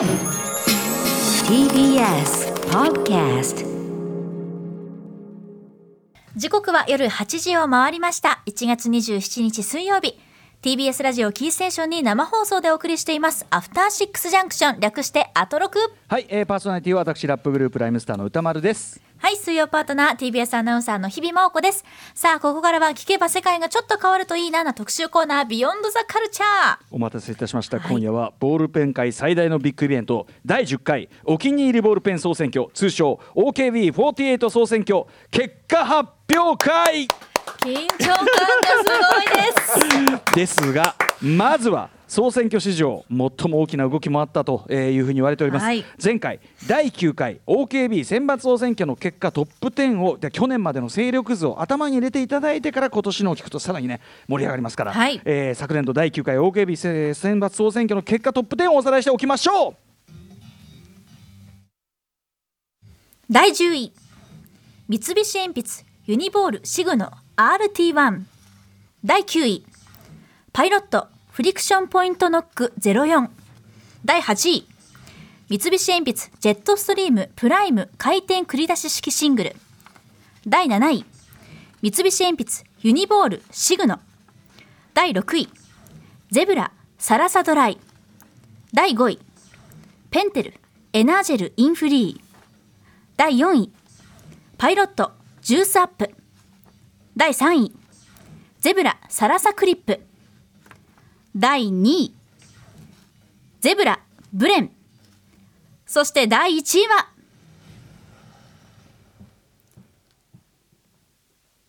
TBS Podcast 時刻は夜8時を回りました。1月27日水曜日。TBS ラジオキーステーションに生放送でお送りしています。アフターシックスジャンクション略してアトロク。はい、えー、パーソナリティは私ラップグループライムスターの歌丸です。はい水曜パートナー TBS アナウンサーの日々真央子です。さあここからは聞けば世界がちょっと変わるといいなな特集コーナービヨンドザカルチャーお待たせいたしました、今夜はボールペン界最大のビッグイベント第10回お気に入りボールペン総選挙通称 OKB48 総選挙結果発表会緊張感がすごいです。ですがまずは総選挙史上最も大きな動きもあったというふうに言われております、はい。前回第9回 OKB 選抜総選挙の結果トップ10をで去年までの勢力図を頭に入れていただいてから今年のを聞くとさらにね盛り上がりますから、はい。えー昨年度第9回 OKB せ選抜総選挙の結果トップ10をおさらいしておきましょう。第10位。三菱鉛筆ユニボールシグノ RT1 第9位。パイロットフリクションポイントノック04第8位。三菱鉛筆ジェットストリームプライム回転繰り出し式シングル。第7位。三菱鉛筆ユニボールシグノ。第6位。ゼブラサラサドライ。第5位。ペンテルエナージェルインフリー。第4位。パイロットジュースアップ。第3位。ゼブラサラサクリップ。第2位。ゼブラブレン。そして第1位は。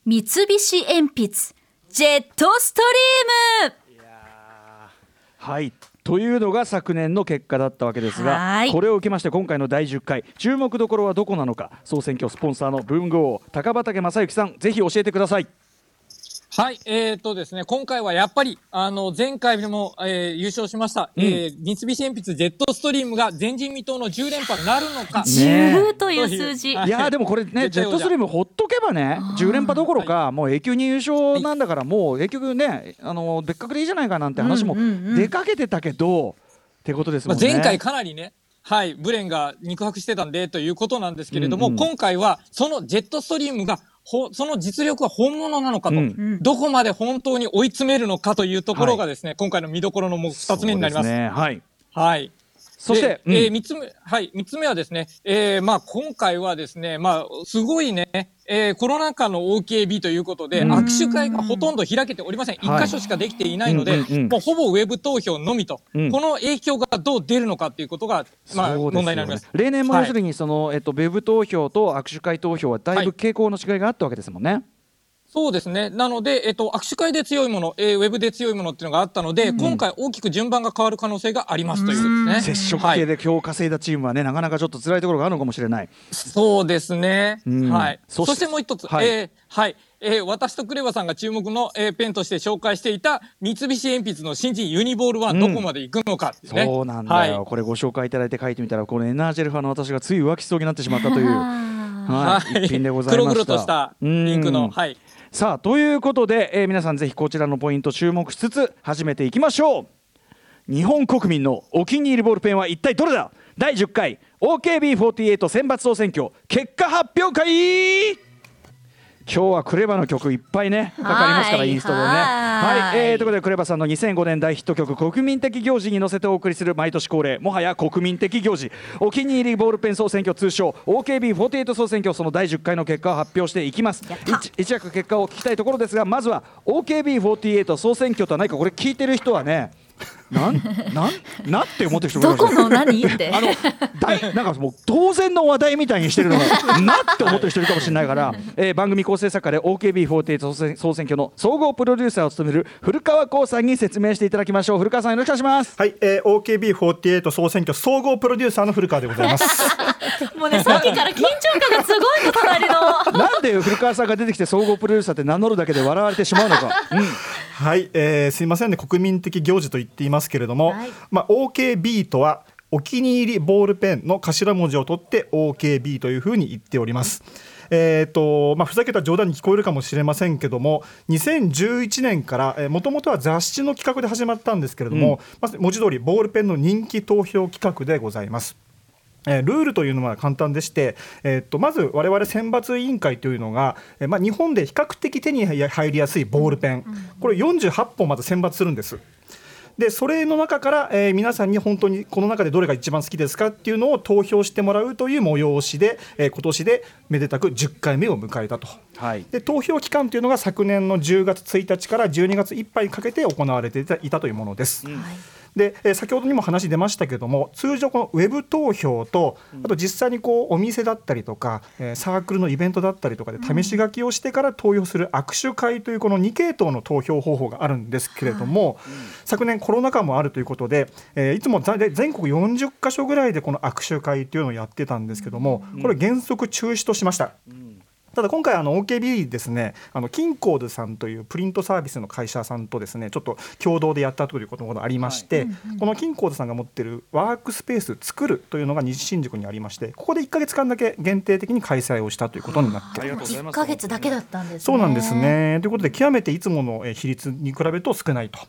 三菱鉛筆ジェットストリーム。はい。というのが昨年の結果だったわけですがはい。これを受けまして今回の第10回注目どころはどこなのか総選挙スポンサーの文豪高畠正幸さんぜひ教えてくださいはい、えー、とですね、今回はやっぱり、あの、前回でも、えー優勝しました、えー三菱鉛筆ジェットストリームが前人未到の10連覇になるのか。ね10という数字。はい。いやーでもこれね、ジェットストリームほっとけばね、10連覇どころか、もう永久に優勝なんだから、もう結局ね、あの別格でいいじゃないかなんて話もうんうんうん出かけてたけど、ってことですまあ、もんね。前回かなりね、はい、ブレンが肉薄してたんでということなんですけれども、うんうん。今回はそのジェットストリームがほその実力は本物なのかと、うんどこまで本当に追い詰めるのかというところがですね、今回の見どころのもう2つ目になります。すねはい。はい。そしてで、うん。えー三つ目、はい、三つ目はですね、えーまあ、今回はですね、まあ、すごいね、えーコロナ禍の OKB ということで、うん。握手会がほとんど開けておりません。一、はい。箇所しかできていないので、うんうんうん。もうほぼウェブ投票のみと、うん。この影響がどう出るのかということが、まあ、問題になります。例年もはい。要するにその、えっとウェブ投票と握手会投票はだいぶ傾向の違いがあったわけですもんね。そうですね。なので、えっと、握手会で強いもの、えーウェブで強いものっていうのがあったので、今回大きく順番が変わる可能性がありますというですね。接触はい系で票を稼いだチームはね、なかなかちょっと辛いところがあるのかもしれない。そうですね。うんはい。そしててもう一つ、はいえーはい。えー私とクレバさんが注目の、えーペンとして紹介していた三菱鉛筆の新人ユニボールはうんどこまで行くのかですね。そうなんだよ、はいこれご紹介いただいて書いてみたらこのエナージェル派の私がつい浮気しそうになってしまったという、はいはい一品でございました黒々としたピンクの、うんはい。さあということで、えー皆さんぜひこちらのポイント注目しつつ始めていきましょう。日本国民のお気に入りボールペンは一体どれだ？第10回 OKB48 選抜総選挙結果発表会今日はクレバの曲いっぱいねかかりますからはい。インストでね。はい。はい、えーということでクレバさんの2005年大ヒット曲国民的行事に乗せてお送りする毎年恒例もはや国民的行事。お気に入りボールペン総選挙通称 OKB48 総選挙その第10回の結果を発表していきます。一躍結果を聞きたいところですがまずは OKB48 総選挙とは何かこれ聞いてる人はねなんなんなんって思ってる人もいるかもしれないどこの何って。あの大なんかもう当然の話題みたいにしてるのがなって思ってる人いるかもしれないから、えー番組構成作家で OKB48 総選総選挙の総合プロデューサーを務める古川光さんに説明していただきましょう。古川さんよろしくお願いします。はい、えー、OKB48 総選挙総合プロデューサーの古川でございます。もうねさっきから緊張感がすごいの隣の。なんで古川さんが出てきて総合プロデューサーって名乗るだけで笑われてしまうのか、うん。はい、えーすいませんね、国民的行事と言っていますけれども、はいまあ OKB とはお気に入りボールペンの頭文字を取って OKB というふうに言っております。えーとまあ、ふざけた冗談に聞こえるかもしれませんけども2011年からもともとは雑誌の企画で始まったんですけれども、まず文字通りボールペンの人気投票企画でございます。えールールというのは簡単でして、えーっとまず我々選抜委員会というのが、えーまあ、日本で比較的手に入りやすいボールペン、これ48本まず選抜するんです。でそれの中から、えー皆さんに本当にこの中でどれが一番好きですかっていうのを投票してもらうという催しで、えー今年でめでたく10回目を迎えたと。はいで投票期間というのが昨年の10月1日から12月いっぱいにかけて行われていたいたというものです。で、えー先ほどにも話出ましたけども通常このウェブ投票とあと実際にこうお店だったりとか、えーサークルのイベントだったりとかで試し書きをしてから投票する握手会というこの2系統の投票方法があるんですけれども、昨年コロナ禍もあるということで、えーいつもざ全国40カ所ぐらいでこの握手会というのをやってたんですけどもこれ原則中止としました。ただ今回あの OKB ですねあのキンコーズさんというプリントサービスの会社さんとですねちょっと共同でやったということがありまして、このキンコーズさんが持ってるワークスペース作るというのが西新宿にありましてここで1か月間だけ限定的に開催をしたということになってありがとうござい1ますヶ月だけだったんですねそうなんですね。ということで極めていつものえー比率に比べると少ないと。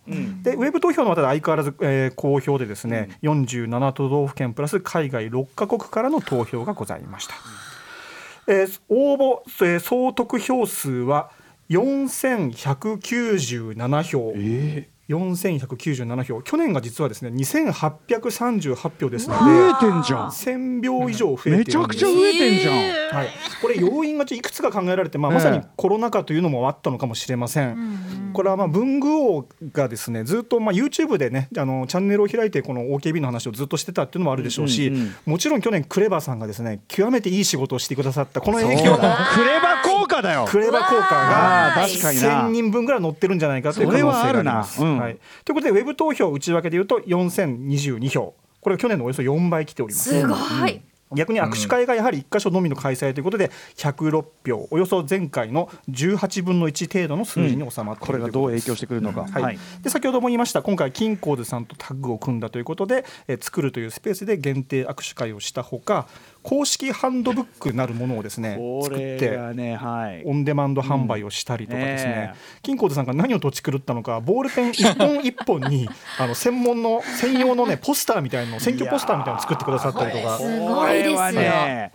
でウェブ投票の方は相変わらず、えー好評でですね、47都道府県プラス海外6カ国からの投票がございました。えー応募、えー総得票数は4197票。4197票。去年が実はですね2838票ですので増えてんじゃん。1000票以上増えているめちゃくちゃ増えてんじゃん、はい、これ要因がいくつか考えられて、まあ、まさにコロナ禍というのもあったのかもしれません。これはまあ文具王がですねずっとまあ YouTube でねあのチャンネルを開いてこの OKB の話をずっとしてたっていうのもあるでしょうし、うんうんもちろん去年クレバーさんがですね極めていい仕事をしてくださったこの影響。がだクレバ効果だよ。クレバ効果あがー確かにな。1000人分ぐらい乗ってるんじゃないかという可能性があります。うん。はい、ということでウェブ投票内訳でいうと4022票。これは去年のおよそ4倍来ております。すごい、逆に握手会がやはり1箇所のみの開催ということで106票およそ前回の18分の1程度の数字に収まっているこれがどう影響ししてくるのか、はい。で先ほども言いました今回キンコーズさんとタッグを組んだということで、えー作るというスペースで限定握手会をしたほか公式ハンドブックなるものをですね作ってはい。オンデマンド販売をしたりとかですね、うんねキンコーズさんが何を土地狂ったのかボールペン一本一本に あの専門の専用のねポスターみたいなの選挙ポスターみたいなのを作ってくださったりとか。すごいですよ。これはね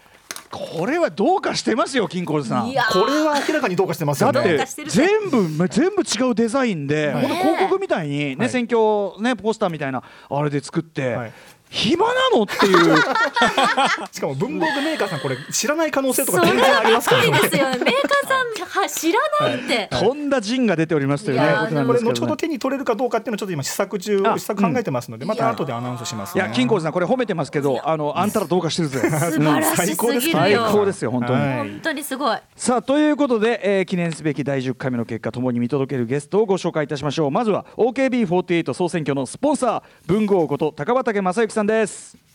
これはどうかしてますよ金庫さん。これは明らかにどうかしてますよね。だって全部全部違うデザインで、はい。ほんと広告みたいにね、はい。選挙ねポスターみたいなあれで作って、はい暇なの？っていう。しかも文房具メーカーさんこれ知らない可能性とか全然ありますからね。ですよね。メーカーさんは知らないって、とんだ陣が出ておりますというね。これ。後ほど手に取れるかどうかっていうのをちょっと今試作中あ試作考えてますのでまた後でアナウンスしますね。いや金庫さんこれ褒めてますけどあのあんたらどうかしてるぜ。素晴らしすぎる最よ高ですよ本当に、はい。本当にすごい。さあということで、えー記念すべき第10回目の結果ともに見届けるゲストをご紹介いたしましょう。まずは OKB48 総選挙のスポンサー文豪王こと高畑正幸さんです。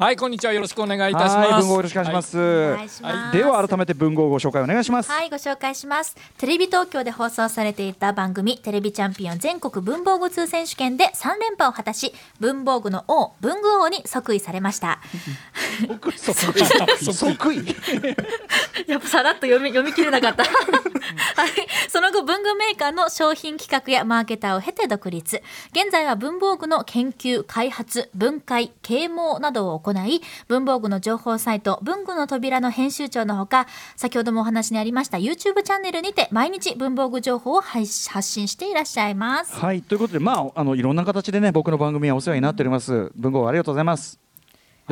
はい、こんにちは。よろしくお願いいたしはいます。文豪よろしくお願いします、お願いしますはいでは改めて文豪をご紹介お願いします、はい、ご紹介します。テレビ東京で放送されていた番組、テレビチャンピオン全国文房具通選手権で3連覇を果たし、文房具の王、文具王に即位されました。即位？やっぱさらっと読み読み切れなかった。はい、その後文具メーカーの商品企画やマーケターを経て独立現在は文房具の研究開発分解啓蒙などを行い文房具の情報サイト文具の扉の編集長のほか先ほどもお話にありました YouTube チャンネルにて毎日文房具情報を配発信していらっしゃいます。はい。ということでまああのいろんな形でね僕の番組はお世話になっております。文豪ありがとうございます。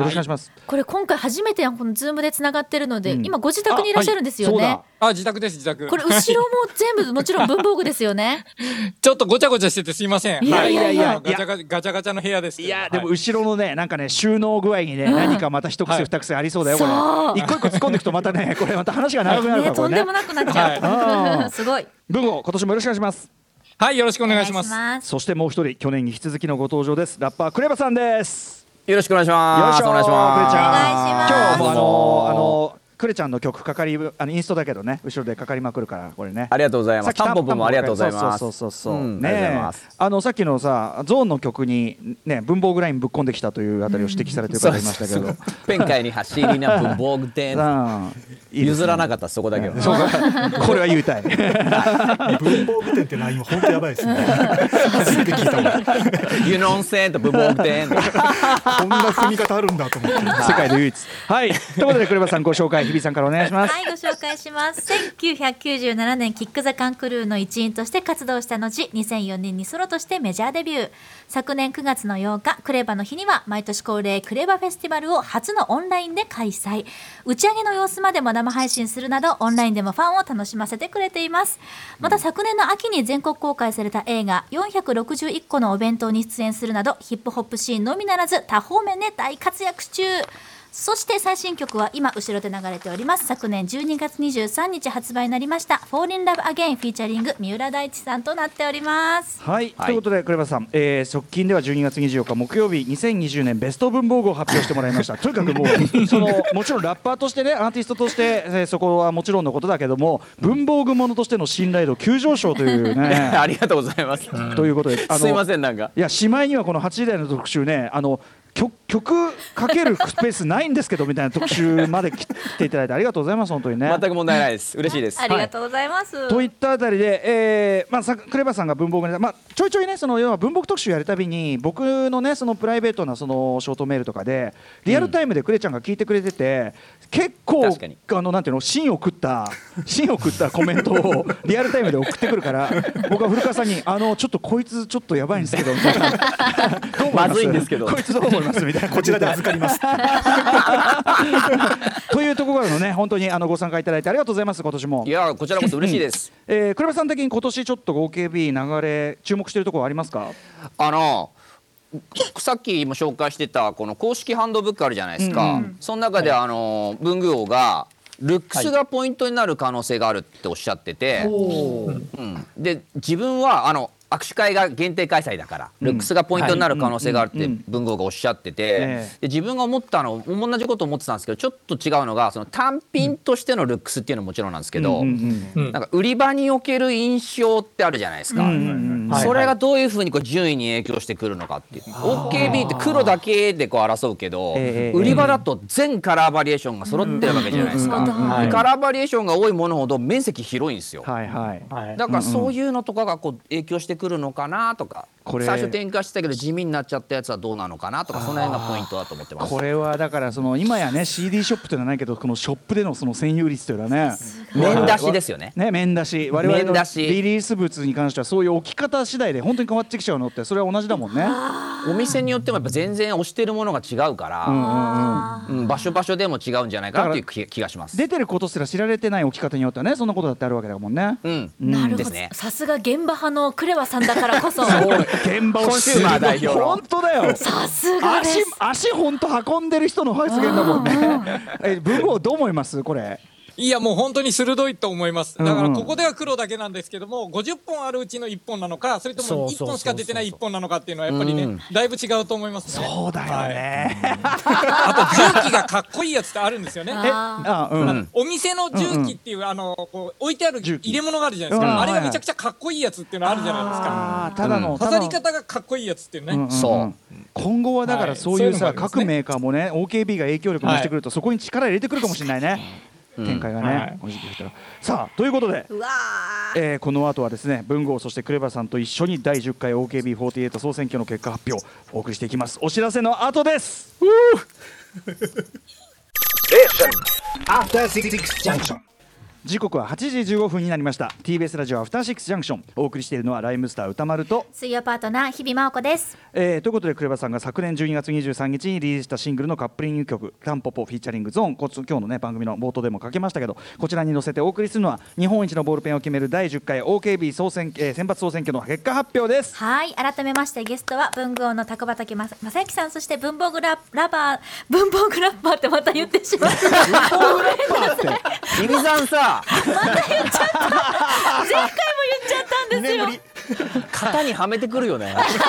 ろしくお願いします、これ今回初めてこのズームでつながってるので、うん。今ご自宅にいらっしゃるんですよね、そうだ。あ、自宅です、自宅。これ後ろも全部もちろん文房具ですよね。ちょっとごちゃごちゃしててすいません。いやいやいや。はガチャガチャガチャガチャの部屋です。いやでもはい後ろのねなんかね収納具合にね何かまた一癖はい。二癖ありそうだよこそう。れ一個一個突っ込んでいくとまたね これまた話が長くなるからこれね。ねとんでもなくなっちゃう、はい。すごい。文豪今年もよろしくお願いします。はい、よろしくお願いします。す。そしてもう一人去年に引き続きのご登場です。ラッパークレバさんですよろしくお願いします。しょお願いしクレちゃんます。お願いします今日もあのあのクレちゃんの曲かかりあのインストだけどね後ろでかかりまくるからこれね。ありがとうございます。タンポポもありがとうございます。そうそうそうそう、う。んねありがとうございます。あのさっきのさゾーンの曲にね文房具ラインぶっ込んできたというあたりを指摘されてる方いましたけど、ペン会に走りな文房具店。いいね。譲らなかったそこだけは。そうか。これは言いたい。文房具店ってラインは本当やばいですね。初めて聞いたもんユノンセンと文房具店。こんな踏み方あるんだと思って。世界で唯一。はい。ということでクレバさんご紹介日比さんからお願いしますはい、ご紹介します。1997年、キック・ザ・カンクルーの一員として活動した後、2004年にソロとしてメジャーデビュー。昨年9月の8日、クレバの日には、毎年恒例クレバフェスティバルを初のオンラインで開催。打ち上げの様子までも生配信するなど、オンラインでもファンを楽しませてくれています。また昨年の秋に全国公開された映画、461個のお弁当に出演するなど、ヒップホップシーンのみならず、多方面で大活躍中。そして最新曲は今後ろで流れております。昨年12月23日発売になりました「Fall in Love Again」フィーチャリング三浦大知さんとなっております。はい、はい。ということでクレバさん、えー、側近では12月24日木曜日2020年ベスト文房具を発表してもらいました。とにかくもうそのもちろんラッパーとしてねアーティストとして、えーそこはもちろんのことだけども文房具ものとしての信頼度急上昇というね。ありがとうございます。ということであのすいませんなんか。いやしまいにはこの8時台の特集ねあの曲曲かけるスペースないんですけどみたいな特集まで来ていただいてありがとうございます本当にね。全く問題ないです。嬉しいです。ありがとうございます、といったあたりで、えーまあ、さクレバさんが文房具ネタ、まあ、ちょいちょいねその要は文房具特集やるたびに僕のねそのプライベートなそのショートメールとかでリアルタイムでクレちゃんが聞いてくれてて、結構確かに。あのなんていうの芯を食った芯を食ったコメントをリアルタイムで送ってくるから僕は古川さんにあのちょっとこいつちょっとやばいんですけど まずいんですけど。こいつどう思いますみたいな。こちらで預かります。というところのね本当にあのご参加いただいてありがとうございます。今年も。い。やこちらこそ嬉しいです。えー、クレバさん的に今年ちょっと OKB 流れ注目しているところありますか？あのさっきも紹介してたこの公式ハンドブックあるじゃないですか、その中であの文具王がルックスがポイントになる可能性があるっておっしゃってて、うん、で自分はあの握手会が限定開催だから、ルックスがポイントになる可能性があるって文豪がおっしゃってて、えで自分が思ったの同じこと思ってたんですけどちょっと違うのがその単品としてのルックスっていうのももちろんなんですけど、なんか売り場における印象ってあるじゃないですか。それがどういうふうにこう順位に影響してくるのかっていう。OKB って黒だけでこう争うけど、ええ売り場だと全カラーバリエーションが揃ってるわけじゃないですか、うんでカラーバリエーションが多いものほど面積広いんですよ、はいはい。はい。だからそういうのとかがこう影響してくるのかなとかこれ。最初展開してたけど地味になっちゃったやつはどうなのかなとかその辺がポイントだと思ってます。これはだからその今やね CD ショップというのはないけどこのショップでのその占有率というのはね面出しですよね。ね面出し。我々の面出し。リリース物に関してはそういう置き方次第で本当に変わってきちゃうのってそれは同じだもんね。お店によってもやっぱ全然推してるものが違うから、うん場所場所でも違うんじゃないかなという気気がします。出てることすら知られてない置き方によってはねそんなことだってあるわけだもんね。うん、なるほど、ですね。さすが現場派のクレバさんだからこそ 現場をコンシューマー代表の本当だよ。さすがです足足本当運んでる人の発言だもんね。え文豪どう思います？これ。いやもう本当に鋭いと思います。だからここでは黒だけなんですけども、50本あるうちの1本なのか、それとも1本しか出てない1本なのかっていうのはやっぱりね、だいぶ違うと思いますね。そうだよね。あと重機がかっこいいやつってあるんですよね。ああうん。お店の重機っていう、あのこう置いてある入れ物があるじゃないですうんか。あれがめちゃくちゃかっこいいやつっていうのあるじゃないですか。ただの飾り方がかっこいいやつっていうね。うんうんうんそう今後はだからはいそういうさ、各メーカーもね OKB が影響力を増してくると、そこに力入れてくるかもしれないね、展開がね、はい。この時期だったらさあということで、うわえーこの後はですね文豪そしてクレバさんと一緒に第10回 OKB48 総選挙の結果発表お送りしていきます。お知らせの後です。After Six Junction. 時刻は8時15分になりました。TBS ラジオアフターシックスジャンクション。お送りしているのはライムスター歌丸とー水曜パートナー日々真央子です。えーということでクレバさんが昨年12月23日にリリースしたシングルのカップリング曲「タンポポフィーチャリングゾーン」こつ今日のね番組の冒頭でもかけましたけどこちらに載せてお送りするのは日本一のボールペンを決める第10回 OKB 総選、えー選抜総選挙の結果発表です。はい改めましてゲストは文具王の高畑正正幸さん。そして文房具ララバー文房具ラッパーってまた言ってしまった。日比 さん。さ前回も言っちゃったんですよ。2年ぶり。型にはめてくるよね。すいま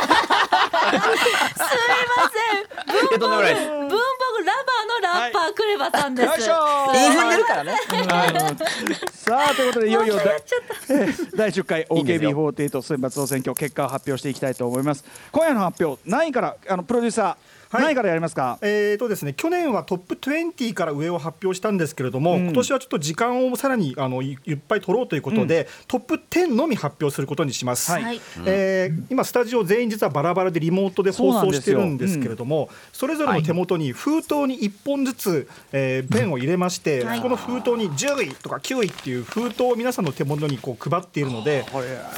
せん。文房具バーのラッパー、クレバさんです。よいしょ。インフンでるからね。さあということでいよいよ 第10回いいんですよ。OKB48 選抜総選挙結果を発表していきたいと思います。今夜の発表何位からあのプロデューサー、はい。何位からやりますか？えーとですね、去年はトップ20から上を発表したんですけれども、ん。今年はちょっと時間をさらにあのいいっぱい取ろうということで、トップ10のみ発表することにします。はい。はい。えー今スタジオ全員実はバラバラでリモートで放送してるんですけれどもそれぞれの手元に封筒に1本ずつ、えーペンを入れまして、はい。この封筒に10位とか9位っていう封筒を皆さんの手元にこう配っているので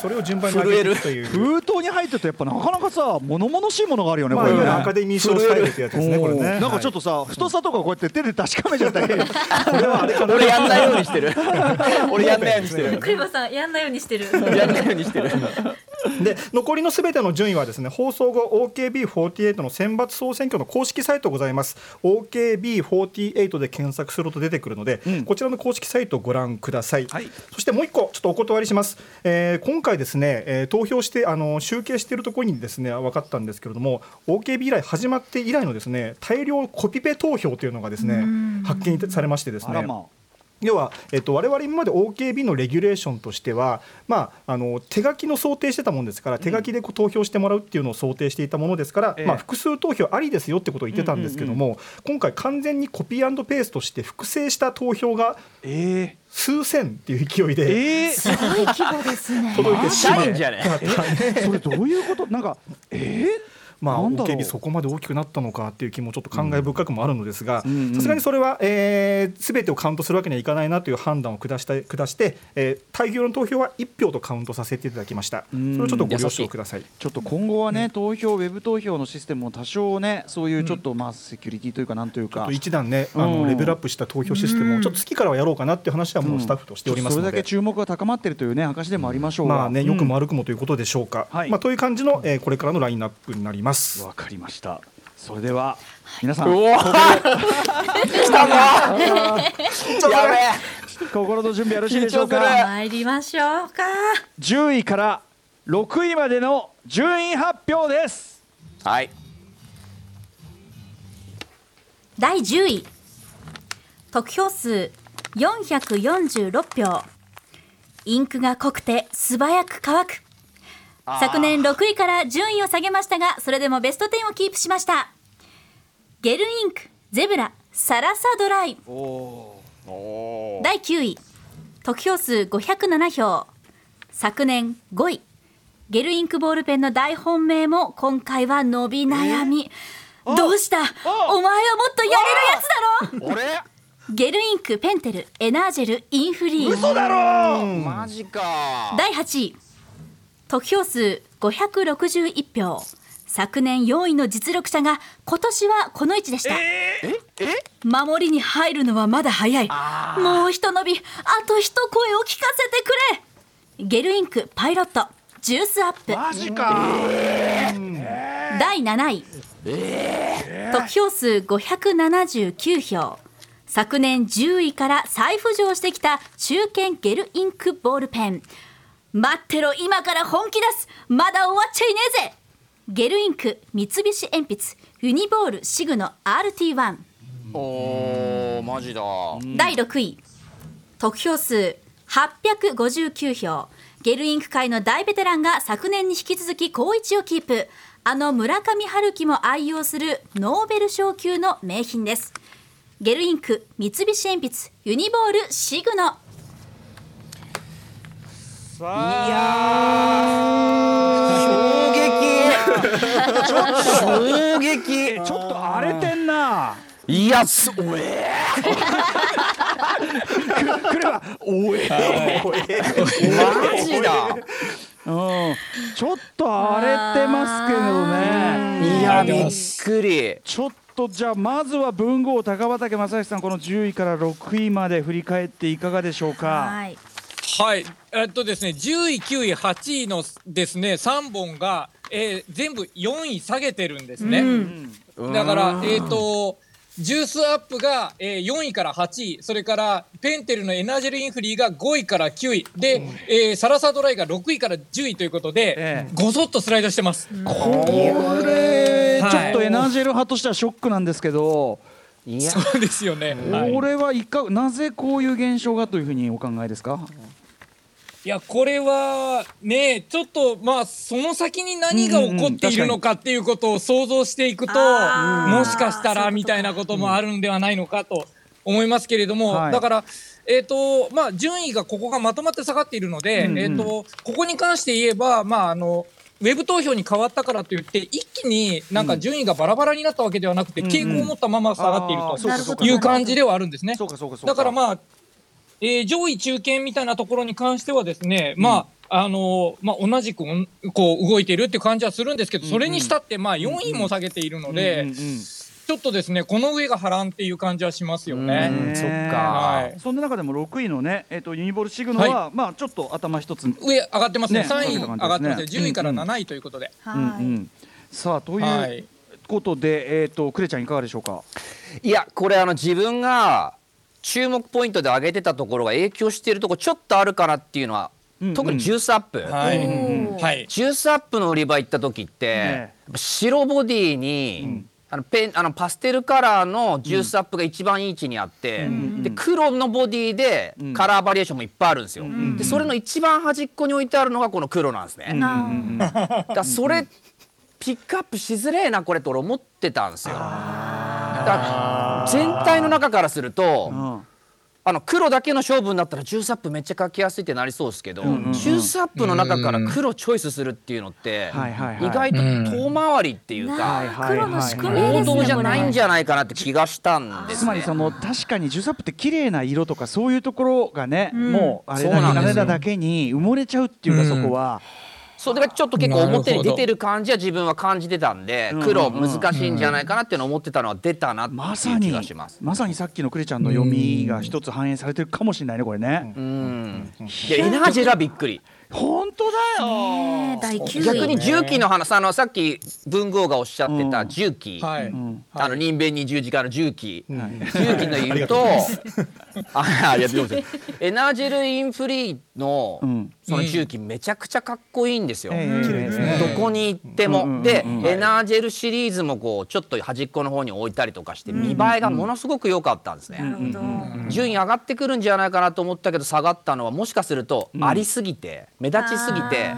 それを順番に上げていくという。封筒に入ってるとやっぱなかなかさ物々しいものがあるよねまあ、いこれねアカデミー賞スタイルってやつですね、これね。なんかちょっとさ、太さとかこうやって手で確かめちゃった。俺やんないようにしてる。俺やんないようにしてる。クレバさんやんないようにしてる。やんないようにしてるで残りのすべての順位はですね放送後 OKB48 の選抜総選挙の公式サイトございます。OKB48 で検索すると出てくるので、こちらの公式サイトをご覧ください、はい。そしてもう一個ちょっとお断りします、えー今回ですね、えー投票してあの集計しているところにですね分かったんですけれども OKB 以来始まって以来のですね大量コピペ投票というのがですね発見されましてですね。ま要は、えっと、我々今まで OKB のレギュレーションとしては、まあ、あの手書きの想定してたものですから手書きでこう投票してもらうっていうのを想定していたものですから、ええ。まあ、複数投票ありですよってことを言ってたんですけども、今回完全にコピーペーストして複製した投票がえ数千っていう勢いー、でえすごい規模ですね。届いてし社まい員じゃねー、それどういうこと？なんかえ？まあ、OKB そこまで大きくなったのかっていう気もちょっと感慨深くもあるのですがんうん。さすがにそれはすべ、えー全てをカウントするわけにはいかないなという判断を下した下して、えー、大量の投票は1票とカウントさせていただきました。それをちょっとご了承ください。ちょっと今後はね、投票ウェブ投票のシステムも多少ねそういうちょっとまあセキュリティというかなんというか、ちょっと一段ね、あうん。のレベルアップした投票システムをちょっと月からはやろうかなっていう話はもうスタッフとしておりますので。それだけ。注目が高まっているというね証でもありましょうが。まあね、よくもわ、悪くもということでしょうか。はい。まあ、という感じの、えーこれからのラインナップになります。かりました。それでは皆さん。うわ来たぞ。やべえ。心の準備よろしいでしょうか？参りましょうか。10位から6位までの順位発表です。はい。第10位。得票数446票。インクが濃くて素早く乾く昨年6位から順位を下げましたがそれでもベスト10をキープしました。ゲルインクゼブラサラサドライ第9位得票数507票。昨年5位ゲルインクボールペンの大本命も今回は伸び悩み、どうした？お前はもっとやれるやつだろ？俺ゲルインクペンテルエナージェルインフリー嘘だろマジか。第8位得票数561票。昨年4位の実力者が今年はこの位置でした、守りに入るのはまだ早い。もう一伸びあと一声を聞かせてくれ。ゲルインクパイロットジュースアップ。マジか。第7位、得票数579票。昨年10位から再浮上してきた中堅ゲルインクボールペン待ってろ今から本気出す。まだ終わっちゃいねえぜ。ゲルインク三菱鉛筆ユニボールシグノ RT1 おーマジだ。第6位。得票数859票。ゲルインク界の大ベテランが昨年に引き続き好位置をキープ。あの村上春樹も愛用するノーベル賞級の名品です。ゲルインク三菱鉛筆ユニボールシグノ衝撃。衝撃。ちょっと荒れてんな。いやすおえ来ればおえー。マジだ。うん。ちょっと荒れてますけどね。いやびっくり。ちょっとじゃあまずは文豪高畑正義さんこの10位から6位まで振り返っていかがでしょうか？はいはい、えっとですね、10位、9位、8位のですね、3本が、えー全部4位下げてるんですね。だから、えっ、と、ジュースアップが、えー4位から8位、それからペンテルのエナジェルインフリーが5位から9位、で、えーサラサドライが6位から10位ということで、ええ。ごそっとスライドしてます。これはい。ちょっとエナジェル派としてはショックなんですけどいやそうですよね。はいこれはいかなぜこういう現象がというふうにお考えですか？いやこれはねちょっとまあその先に何が起こっているのかっていうことを想像していくと、もしかしたらみたいなこともあるんではないのかと思いますけれども、はい。だから。えーとまあ、順位がここがまとまって下がっているので、うんうん。えー、とここに関して言えば、まあ、あのウェブ投票に変わったからといって一気になんか順位がバラバラになったわけではなくて、うん傾向を持ったまま下がっているとあー。そうかそうかいう感じではあるんですね。そうかそうかそうだからまあ、えー上位中堅みたいなところに関してはですね、まああのーまあ、同じくこう動いているっていう感じはするんですけど、それにしたってまあ4位も下げているので、うんうんうんちょっとですねこの上が波乱っていう感じはしますよね。ねそっか。はい。そんな中でも6位のね、えっとユニボールシグノは、まあちょっと頭一つ、うん上上がってますね。ね3位上がってますね。上げた感じですね。10位から7位ということで、うはい。ん、さあというはい。ことで、えっとクレちゃんいかがでしょうか？いやこれあの自分が注目ポイントで挙げてたところが影響しているところちょっとあるかなっていうのは、うんうん。特にジュースアップ、はい。はい。ジュースアップの売り場行った時って、ね。白ボディに、あのペンあのパステルカラーのジュースアップが一番いい位置にあって、で黒のボディでん。カラーバリエーションもいっぱいあるんですよ。でそれの一番端っこに置いてあるのがこの黒なんですね。なだからそれピックアップしづれえなこれと俺思ってたんですよ。全体の中からすると、うんあの黒だけの勝負になったらジュースアップめっちゃ書きやすいってなりそうですけど、ジュースアップの中から黒チョイスするっていうのって、はいはいはい意外と遠回りっていうか、なあ黒の宿命ですね。王道じゃないんじゃ。ゃないかなって気がしたんです、ね。つまりその確かにジュースアップって綺麗な色とかそういうところがね、んもうあれそうなんですよだけダメなだけに埋もれちゃうっていうか、うんそこは。それがちょっと結構表に出てる感じは自分は感じてたんで、うん黒難しいんじゃないかなっていうのを思ってたのは出たなっていう気まさにがします。まさにさっきのクレちゃんの読みが一つ反映されてるかもしれないねこれね。うん。いやエナージェラびっくり。本当だよ。ね第9位。逆に重機の話あのさっき文豪がおっしゃってた重機、はい、んあの人弁に十字架の重機、重機の言うと あありがとうございますエナージェルインフリーのうんその重機めちゃくちゃかっこいいんですよ。ええ綺麗ですねどこに行っても、うんうんで、うんエナージェルシリーズもこうちょっと端っこの方に置いたりとかして見栄えがものすごく良かったんですね。なるほど。順位上がってくるんじゃないかなと思ったけど下がったのはもしかするとありすぎて、目立ちすぎて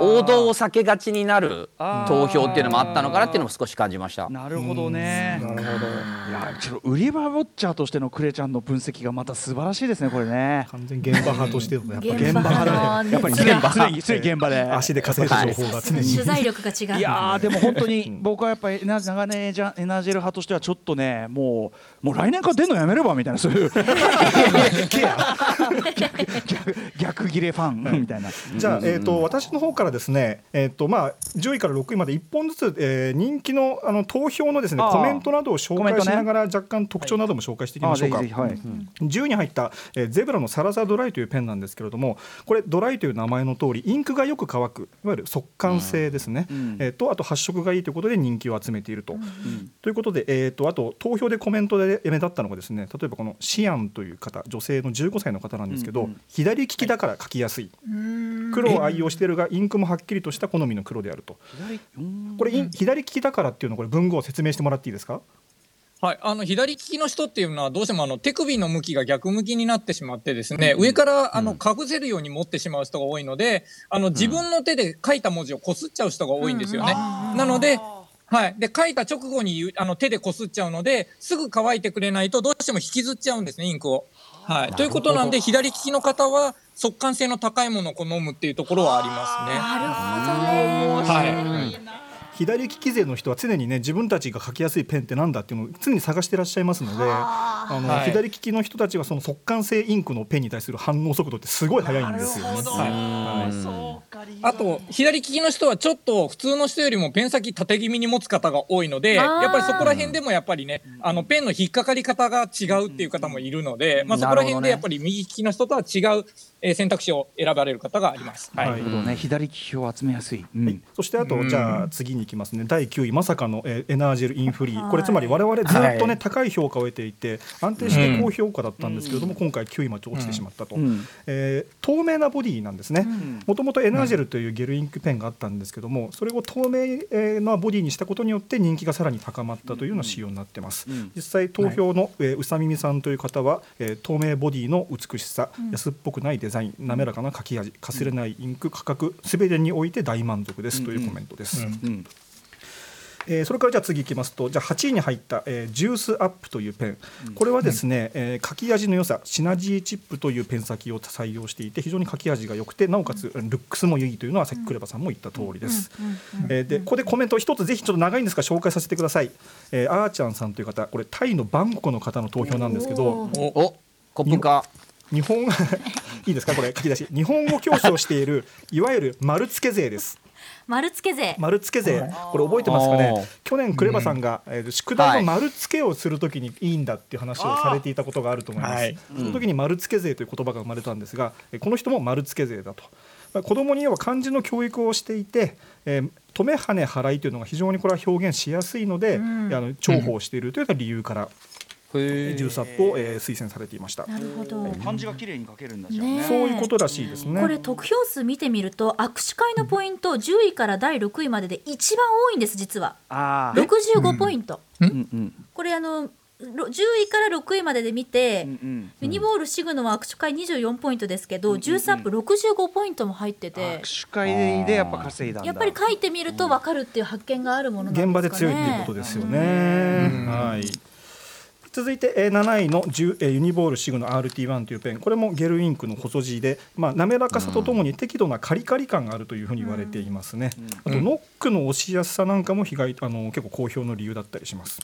王道を避けがちになる投票っていうのもあったのかなっていうのも少し感じました。なるほどね。なるほど。いやちょっと売り場ウォッチャーとしてのクレちゃんの分析がまた素晴らしいですねこれね。完全に現場派としてのやっぱ現場派のやっぱり常に常に常に現場で。足で稼いだ情報が常に。取材力が違う。いやーでも本当に僕はやっぱり長年エナジェル派としてはちょっとねもうもう来年から出んのやめればみたいなそういう。逆ギレファンみたいな。じゃあ、えー、と私の方からですね、えーとまあ、10位から6位まで1本ずつ、えー人気のあの投票のですねコメントなどを紹介しながら、若干特徴なども紹介していきましょうか。あぜひぜひはい。10位に入った、えーゼブラのサラザドライというペンなんですけれどもこれドライという名前の通りインクがよく乾くいわゆる速乾性ですね、ん。えーとあと発色がいいということで人気を集めていると。ということで、えー、とあと投票でコメントで目立ったのがですね例えばこのシアンという方女性の15歳の方なんですけど、左利きだから書きやすい、黒を愛用しているがインクもはっきりとした好みの黒であると。これ左利きだからっていうのをこれ文豪を説明してもらっていいですか？はい、あの左利きの人っていうのはどうしてもあの手首の向きが逆向きになってしまってですね、上からあのかぶせるように持ってしまう人が多いのであの自分の手で書いた文字をこすっちゃう人が多いんですよね。なのではい、で書いた直後にあの手でこすっちゃうのですぐ乾いてくれないとどうしても引きずっちゃうんですねインクを。はい、ということなんで左利きの方は速乾性の高いものを好むっていうところはありますね。なるほどね。はい左利き勢の人は常にね自分たちが書きやすいペンってなんだっていうのを常に探してらっしゃいますのであ。の、はい。左利きの人たちはその速乾性インクのペンに対する反応速度ってすごい速いんですよね。あと左利きの人はちょっと普通の人よりもペン先縦気味に持つ方が多いのでやっぱりそこら辺でもやっぱりねあのペンの引っかかり方が違うっていう方もいるので、まあ、そこら辺でやっぱり右利きの人とは違う、えー選択肢を選ばれる方があります。はい。はい。なるほどね。左利き票を集めやすい。うん。はい。そしてあと、じゃあ次に行きますね。第9位まさかの、えーエナージェルインフリー。これつまり我々ずっとね、はい。高い評価を得ていて安定して高評価だったんですけれども、今回9位まで落ちてしまったと、ん。えー透明なボディなんですね。もともとエナージェェルというゲルインクペンがあったんですけどもそれを透明えーなボディにしたことによって人気がさらに高まったというような仕様になってます、実際投票の、えーうさみみさんという方は、えー透明ボディの美しさ、安っぽくないデザイン滑らかな書き味かすれないインク価格すべてにおいて大満足ですというコメントです、うんえーそれからじゃあ次いきますとじゃあ8位に入った、えージュースアップというペン。これはですね、えー書き味の良さシナジーチップというペン先を採用していて非常に書き味が良くてなおかつルックスも良いというのはさっきクレバさんも言った通りです、えーでここでコメント一つぜひちょっと長いんですが紹介させてください、えー、あーちゃんさんという方これタイのバンコクの方の投票なんですけど。おコップ化日本 いいですかこれ書き出し。日本語教師をしているいわゆる丸付け税です。丸付け税。丸付け税。これ覚えてますかね？去年クレバさんが、えー宿題の丸付けをするときにいいんだっていう話をされていたことがあると思います、はいその時に丸付け税という言葉が生まれたんですが、えーこの人も丸付け税だと、まあ、子供には漢字の教育をしていて、えー止め跳ね払いというのが非常にこれは表現しやすいので、あの重宝しているという理由から、ジュー。スアップを、えー推薦されていました、なるほど。漢字が綺麗に書けるんだじゃあね。ねそういうことらしいですね。これ得票数見てみると握手会のポイント10位から第6位までで一番多いんです実は。ああ65ポイント、うん。うん。これあのろ10位から6位までで見て、うんうん。ユニボールシグノは握手会24ポイントですけど、ジュースアップ65ポイントも入ってて、握手会でやっぱ稼いだんだ。やっぱり書いてみると分かるっていう発見があるものなんですかね。現場で強いということですよね。はい。続いて、えー、7位の10、えーユニボールシグの RT1 というペン。これもゲルインクの細字で、まあ、滑らかさとともに適度なカリカリ感があるというふうに言われていますね、あとノックの押しやすさなんかも被害あの結構好評の理由だったりします、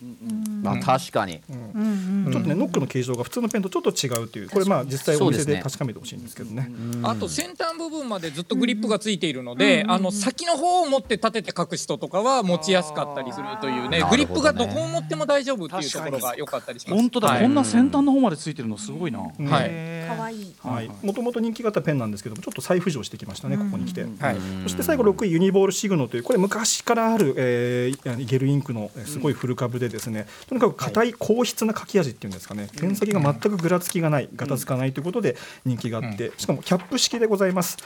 まあ確かに。うん。うんちょっとねノックの形状が普通のペンとちょっと違うというこれまあ実際お店で確かめてほしいんですけどね。あと先端部分までずっとグリップがついているので、あの先の方を持って立てて書く人とかは持ちやすかったりするというねグリップがどこを持っても大丈夫っていうところが良かったりします。本当だ、はい。こんな先端の方までついてるのすごいな、はい。可愛いはい、もともと人気があったペンなんですけどもちょっと再浮上してきましたね、ここに来て。はい。そして最後6位ユニボールシグノというこれ昔からある、えー、ゲルインクのえーすごい古株でですね、とにかく硬い硬質な書き味っていうんですかね。ペン先が全くぐらつきがないガタつかないということで人気があって、しかもキャップ式でございます、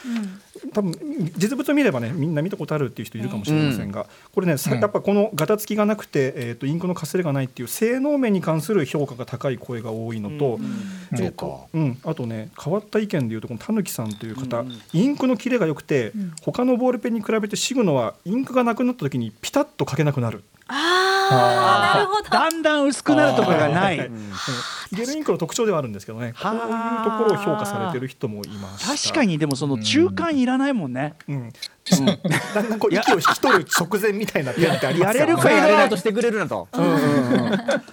多分実物見ればねみんな見たことあるっていう人いるかもしれませんが、これねさやっぱこのガタつきがなくて、えー、とインクのかすれがないっていう性能面に関する評価が高い声が多いのと、えーとうん、あとね変わった意見でいうとこのたぬきさんという方、インクの切れが良くて、他のボールペンに比べてシグノはインクがなくなった時にピタッと書けなくなる。あーなるほど。だんだん薄くなるとかがない。うん。ゲルインクの特徴ではあるんですけどねこういうところを評価されてる人もいました。確かにでもその中間いらないもんね、うんだんだんこう息を引き取る直前みたいなペンってありますからねやれるかフェードアウトしてくれるなと。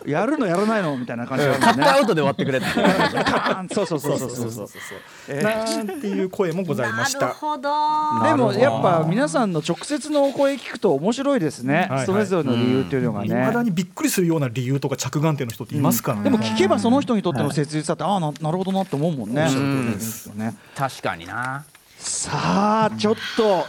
やるのやらないのみたいな感じカットアウトで終わってくれってカーンそう。そうそうそうそうそう。なんていう声もございました。でもやっぱ皆さんの直接のお声聞くと面白いですね、はい。それぞれの理由っていうのがい。まだね。にびっくりするような理由とか着眼点の人っていますからね。でも聞けばその人にとっての切実さって、ああななるほどなって思うもんね。確かにな。さあちょっと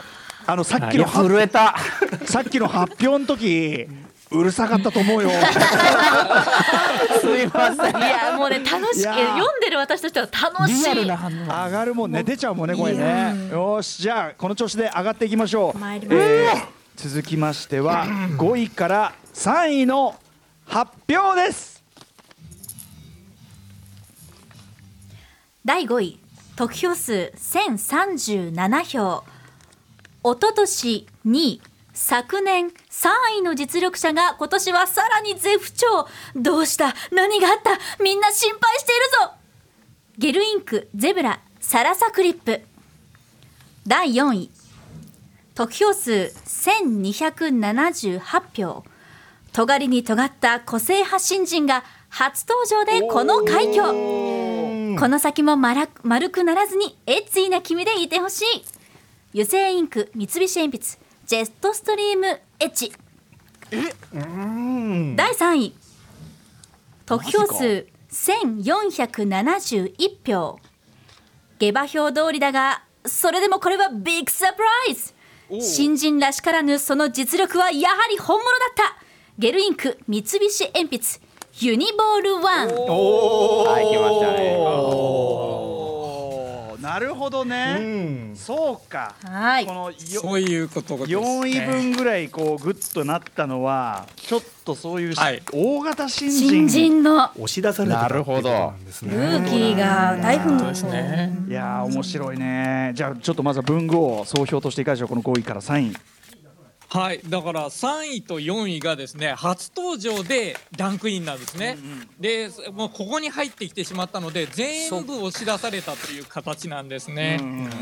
あのさっきの震えた。さっきの発表の時うるさかったと思うよ。すいません。いやもうね楽しくい読んでる私としては楽しい。リアルな反応。上がるもんね出ちゃうもんねこれいね。よしじゃあこの調子で上がっていきましょう。参ります。えー続きましては5位から3位の発表です。第5位得票数1037票一昨年2位昨年3位の実力者が今年はさらに絶不調。どうした？何があった？みんな心配しているぞ。ゲルインクゼブラサラサクリップ。第4位。得票数1278票。尖りに尖った個性派新人が初登場でこの快挙。この先も丸丸くならずにエッツィな君でいてほしい油性インク三菱鉛筆ジェットストリームエッジ。第3位。得票数1471票。下馬評通りだがそれでもこれはビッグサプライズ。新人らしからぬその実力はやはり本物だった。ゲルインク三菱鉛筆ユニボールワン。はい来ましたねななるほどうね、ん。そうか。はい。このよそういうことです、ね。4位分ぐらいこうグッとなったのはちょっとそういうはい。大型新新人人の押し出されてたなんですね。ルーキーが大奮そうですね。いやー面白いね。じゃあちょっとまずは文具を総評としていかがでしょう。この5位から3位はい、だから3位と4位がですね初登場でランクインなんですね。でもうここに入ってきてしまったので全部押し出されたという形なんですね。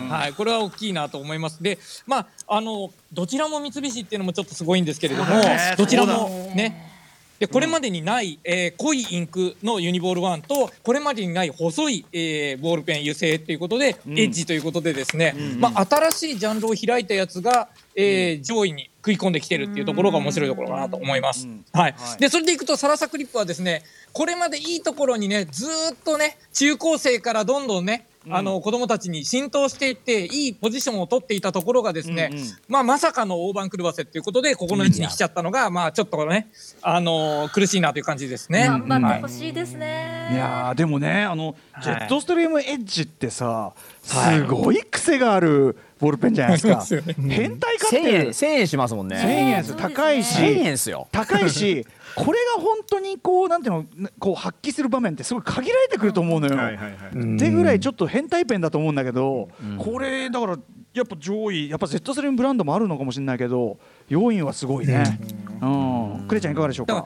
はい、これは大きいなと思います。で、まああのどちらも三菱っていうのもちょっとすごいんですけれどもどちらもね。でこれまでにない、えー濃いインクのユニボール1とこれまでにない細い、えーボールペン油性ということで、エッジということでですね、まあ、新しいジャンルを開いたやつが、えー上位に食い込んできてるっていうところが面白いところかなと思います。はい、でそれでいくとサラサクリップはですねこれまでいいところにねずーっとね中高生からどんどんねあの子供たちに浸透していっていいポジションを取っていたところがですね、うんうん。まあ、まさかの大番狂わせっていうことでここの位置に来ちゃったのが、まあ、ちょっとね、あのー苦しいなという感じですね。頑張ってはい。ほしいですね。いやーでもねあの、い。ジェットストリームエッジってさすごい癖があるボールペンじゃないですか、す変態かって1000円1000円しますもん1000ね円です。高いし。1000円ですよ。高いしこれが本当にこうなんていうのこう発揮する場面ってすごい限られてくると思うのよ。ってぐらいちょっと変態ペンだと思うんだけど、これだからやっぱ上位やっぱ Z スリムブランドもあるのかもしれないけど4位はすごいね。うん、クレちゃんいかがでしょうか？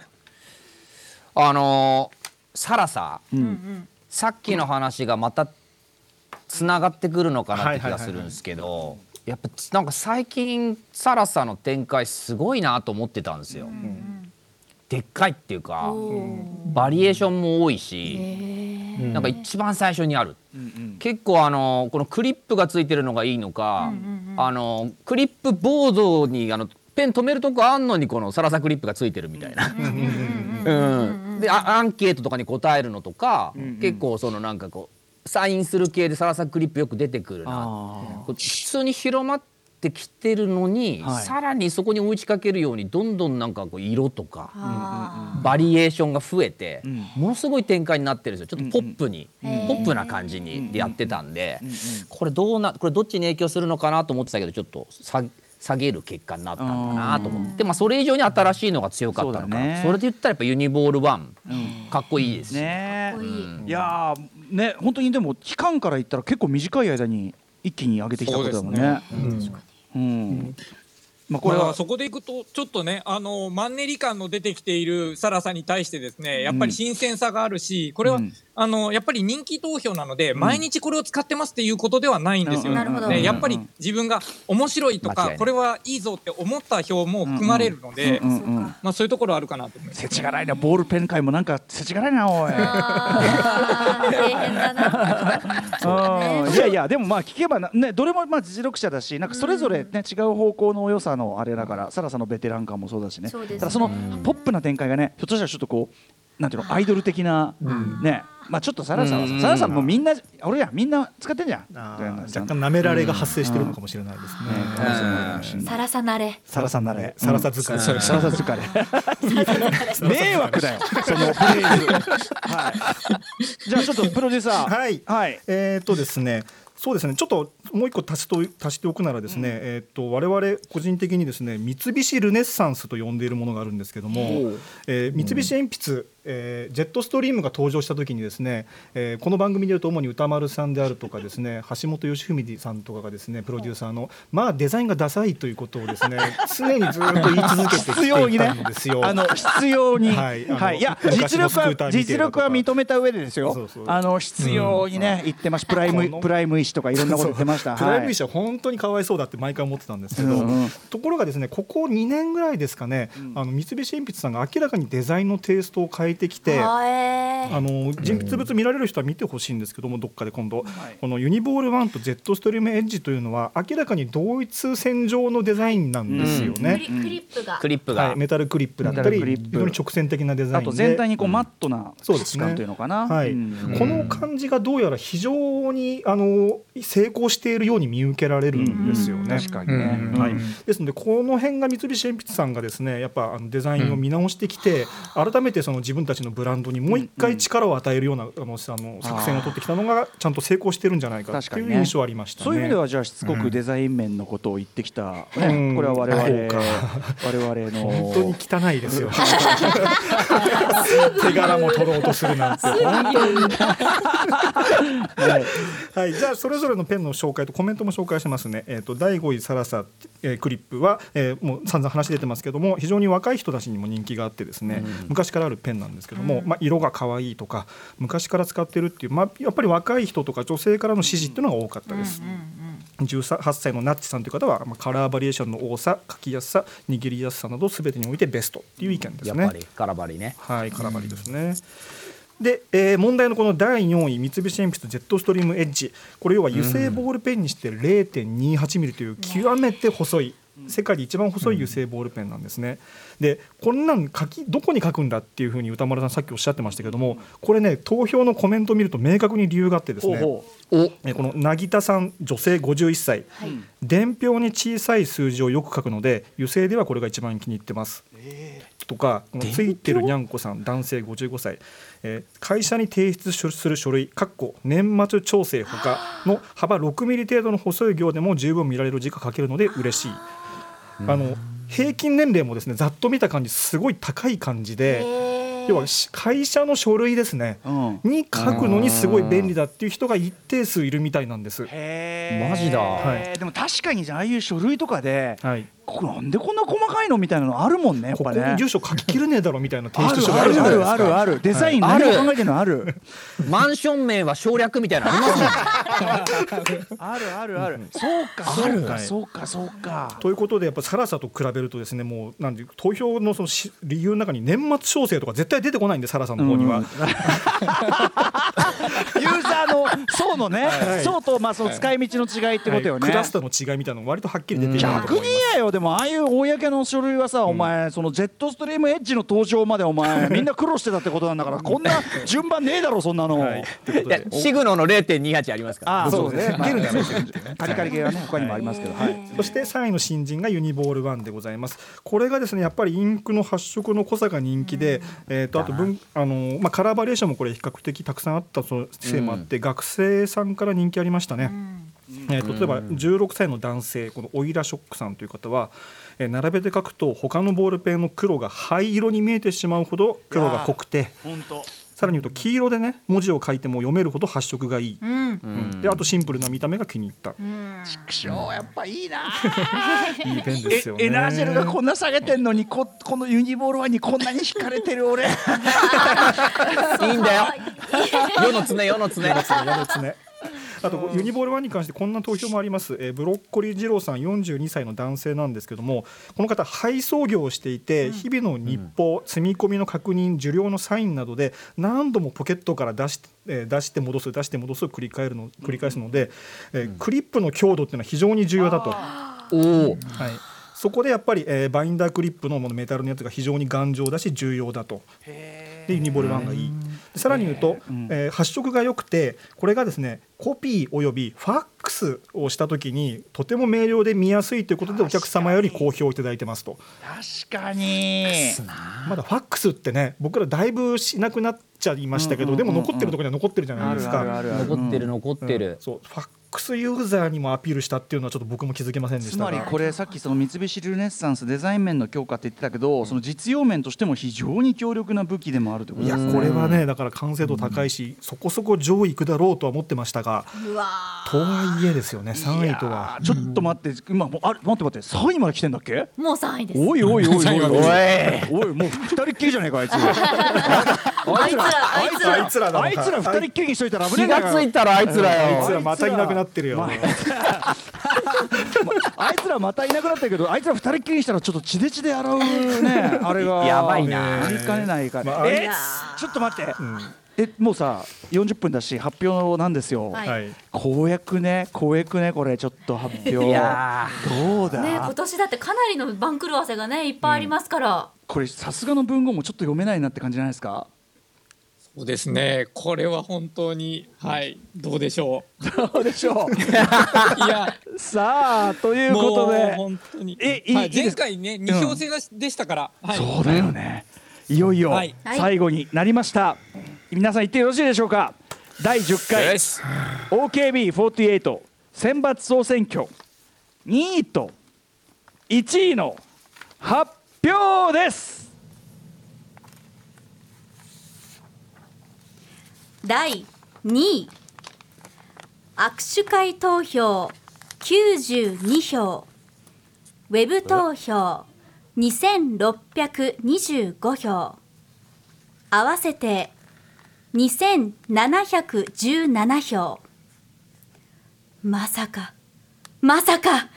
あのーサラサ。うんうん。さっきの話がまたつながってくるのかなって気がするんですけどやっぱなんか最近サラサの展開すごいなと思ってたんですよ。でっかいっていうかバリエーションも多いしなんか一番最初にある。結構あのこのクリップがついてるのがいいのか、あのクリップボードにあのペン止めるとこあんのにこのサラサクリップがついてるみたいな。うんであアンケートとかに答えるのとか、結構そのなんかこうサインする系でサラサクリップよく出てくるな普通に広まってきてるのに、はい。さらにそこに追いかけるようにどんどんなんかこう色とか、あバリエーションが増えて、ん。ものすごい展開になってるんですよ。ちょっとポップに、んポップな感じにでやってたんで、これどうなこれどっちに影響するのかなと思ってたけどちょっと下下げる結果になったのかなと思って、まあ、それ以上に新しいのが強かったのかな。それで言ったらやっぱユニボール1、かっこいいですし、ねいやーね本当にでも期間から言ったら結構短い間に一気に上げてきたことだもんね。うん。まあこれはそこでいくとちょっとねあのマンネリ感の出てきているサラさに対してですねやっぱり新鮮さがあるしこれは、うんあのやっぱり人気投票なので、毎日これを使ってますっていうことではないんですよ、ね、やっぱり自分が面白いとかこれはいいぞって思った票も含まれるので、うんうんうんまあ、そういうところあるかなと思います。世知辛いなボールペン界もなんか世知辛いな。おい。いやいやでもまあ聞けばなねどれもまあ実力者だしなんかそれぞれね違う方向の良さのあれだからサラさんのベテラン感もそうだしね。そだそのポップな展開がねひょっとしたらちょっとこうなんていうのアイドル的なね。まあちょっとサラさんはサラさんもみんな俺らみんな使ってんじゃん。若干なめられが発生してるのかもしれないですね。かもしれないかもしれ。ないさらさなれ。サラさんなれサラサ使い。サラさん疲れ。迷惑だよ。そのフレーズ。はい。じゃあちょっとプロデューサー。はい。はい。えーっとですね。そうですね。ちょっともう一個足しと足しておくならですね、えーっと我々個人的にですね、三菱ルネッサンスと呼んでいるものがあるんですけども、えー三菱鉛筆、えージェットストリームが登場した時にですね、えーこの番組でいうと主に歌丸さんであるとかですね、橋本義文さんとかがですね、プロデューサーのまあデザインがダサいということをですね、常にずっと言い続けて必要にきていたねんですよ。あの必要に、ははいい、い、いや昔実力は実力は認めた上でですよ。そうそうあの必要にね、言ってました。プライムプライム医師とかいろんなこと言ってました。プライム医はい師は本当にかわいそうだって毎回思ってたんですけど、うんうんところがですねここ2年ぐらいですかね、あの三菱鉛筆さんが明らかにデザインのテイストを変えてきて。あの人物物見られる人は見てほしいんですけどもどっかで今度、このユニボール1とジェットストリームエッジというのは明らかに同一線上のデザインなんですよクね。リクリップが。ク。リップが、はい、メタルクリップだったり非常に直線的なデザインで。あと全体にこうマットなそうですね。質感というのかな。はい。うん。この感じがどうやら非常にあの成功しているように見受けられるんですよね。確かにね。うん。はい、ですのでこの辺が三菱鉛筆さんがですねやっぱあのデザインを見直してきて、改めてその自分たちのブランドにもう一回力を与えるようなあのあの作戦を取ってきたのがちゃんと成功してるんじゃないかって確かにね。いう印象ありましたね。そういう意味ではじゃあしつこくデザイン面のことを言ってきた、ねうん。これは我々我々の本当に汚いですよ。手柄も取ろうとするなんて。本当に。はい、はい、じゃあそれぞれのペンの紹介とコメントも紹介しますね。えっ、と第5位サラサ、えークリップは、えーもう散々話出てますけども非常に若い人たちにも人気があってですね、昔からあるペンなんですけども、まあ色が可愛いとか昔から使ってるっていうまあやっぱり若い人とか女性からの支持っていうのが多かったです。18歳のナッチさんという方は、まあ、カラーバリエーションの多さ書きやすさ握りやすさなど全てにおいてベストっていう意見ですね。やっぱりカラバリねはい、カラバリですね。で、えー問題のこの第4位三菱鉛筆ジェットストリームエッジこれ要は油性ボールペンにして0.28ミリという極めて細い世界で一番細い油性ボールペンなんですね。でこんなん書きどこに書くんだっていうふうに歌丸さんさっきおっしゃってましたけどもこれね投票のコメントを見ると明確に理由があってですね。えーこの凪田さん女性51歳、伝票に小さい数字をよく書くので油性ではこれが一番気に入ってます。とかこのついてるにゃんこさん男性55歳、えー会社に提出する書類かっこ年末調整ほかの幅6ミリ程度の細い行でも十分見られる字が書けるので嬉しい。あの平均年齢もですねざっと見た感じすごい高い感じで要はし会社の書類ですね、うん。に書くのにすごい便利だっていう人が一定数いるみたいなんです。マジだ。はい。でも確かにじゃあああいう書類とかで、はい、これなんでこんな細かいのみたいなのあるもんねやっここぱねに住所書ききれねえだろみたいな提ある出書があるじゃないですか。あるあるあるデザインはい何を考えてるのある。マンション名は省略みたいなのありますねあるあるある。そうかそうかはいそうかそうか。ということでやっぱサラサと比べるとですねもうなんで投票のそのし理由の中に年末調整とか絶対出てこないんでサラさんの方には、うん。ユーザーの層のね、はい。層とまあその使い道の違いってことよね、はい。クラスターの違いみたいなのが割とはっきり出てる逆に思います。言えよでもああいう公の書類はさ、お前そのジェットストリームエッジの登場までお前 みんな苦労してたってことなんだからこんな順番ねえだろそんなの、はい。シグノの0.28ありますから。ああそうですね。いけるんだよカリカリ系はね他にもありますけど、はい。そして3位の新人がユニボール1でございます。これがですねやっぱりインクの発色の濃さが人気で、えー、とあと文あの、まあ、カラーバリエーションもこれ比較的たくさんあったそせいもあって、学生さんから人気ありましたね。えーと例えば16歳の男性このオイラショックさんという方は、えー並べて書くと他のボールペンの黒が灰色に見えてしまうほど黒が濃くてさらに言うと黄色でね文字を書いても読めるほど発色がいい、うん。うん。であとシンプルな見た目が気に入った、くしょうやっぱいいな。いいペンですよね。エナージェルがこんな下げてんのにここのユニボールワンにこんなに惹かれてる俺。いいんだよ。世の常世の常。やですね。あとユニボール1に関してこんな投票もあります、えーブロッコリー二郎さん42歳の男性なんですけどもこの方配送業をしていて、日々の日報、積み込みの確認受領のサインなどで何度もポケットから出して、えー出して戻す出して戻すを繰り返るの繰り返すので、えークリップの強度っていうのは非常に重要だと。おおはい。そこでやっぱり、えーバインダークリップのものメタルのやつが非常に頑丈だし重要だと。でユニボール1がいい。でさらに言うと、えー発色が良くてこれがですねコピーおよびファックスをした時にとても明瞭で見やすいということでお客様より好評いただいてますと。確かに。まだファックスってね僕らだいぶしなくなっちゃいましたけど、でも残ってるところには残ってるじゃないですか。あるあるある残ってる残ってる、そうファックスユーザーにもアピールしたっていうのはちょっと僕も気づけませんでしたが。つまりこれさっきその三菱ルネッサンスデザイン面の強化って言ってたけどその実用面としても非常に強力な武器でもあるということいやですこれはねだから完成度高いし、そこそこ上位いくだろうとは思ってましたがとはいえですよね3位とは。ちょっと待って今もうあれ待って待って3位まで来てんだっけ？ーもう3位です。おいおいおいおいおい。おい。おいもう二人っきりじゃねえかあいつ。あいつらあいつらあいつらだあいつら二人っきりにしといたら危ねえ気がついたらあいつらあいつよらまたいなくなってるよ。あいつらまたいなくなってるけどあいつら二人っきりにしたらちょっと血で血で洗うね あれが。やばいな。やりかねないから、まあえちょっと待って、えもうさ40分だし発表なんですよ、はい。はい。公約ね公約ねこれちょっと発表。いやどうだ、ね今年だってかなりの番狂わせがねいっぱいありますから、これさすがの文言もちょっと読めないなって感じじゃないですか？そうですね。これは本当にはいどうでしょどうでしょう。う いやさあということもうで本当に。えいいはい前回ね二票制でしたから、はい。そうだよね。いよいよはい。最後になりました、皆さん言ってよろしいでしょうか。第10回。よし。OKB48 選抜総選挙。2位と1位の発表です第2位。握手会投票92票。ウェブ投票2625票。合わせて2717票。まさか。まさか。まさか。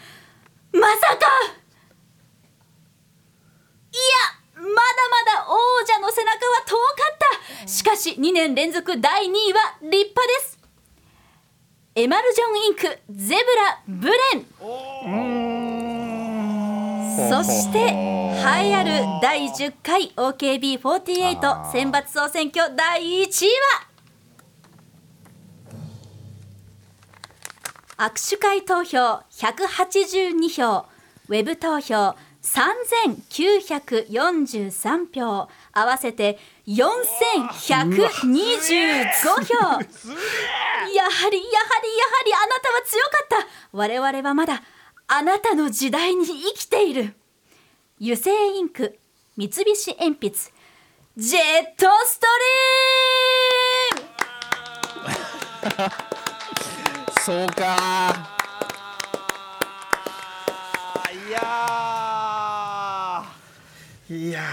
いや！まだまだ王者の背中は遠かった。しかし2年連続第2位は立派です。エマルジョンインクゼブラブレン。そして栄えある第10回 OKB48 選抜総選挙第1位は握手会投票182票ウェブ投票3943票。合わせて4125票。やはりやはりやはりあなたは強かった。我々はまだあなたの時代に生きている。油性インク三菱鉛筆ジェットストリーム。そうかいやいや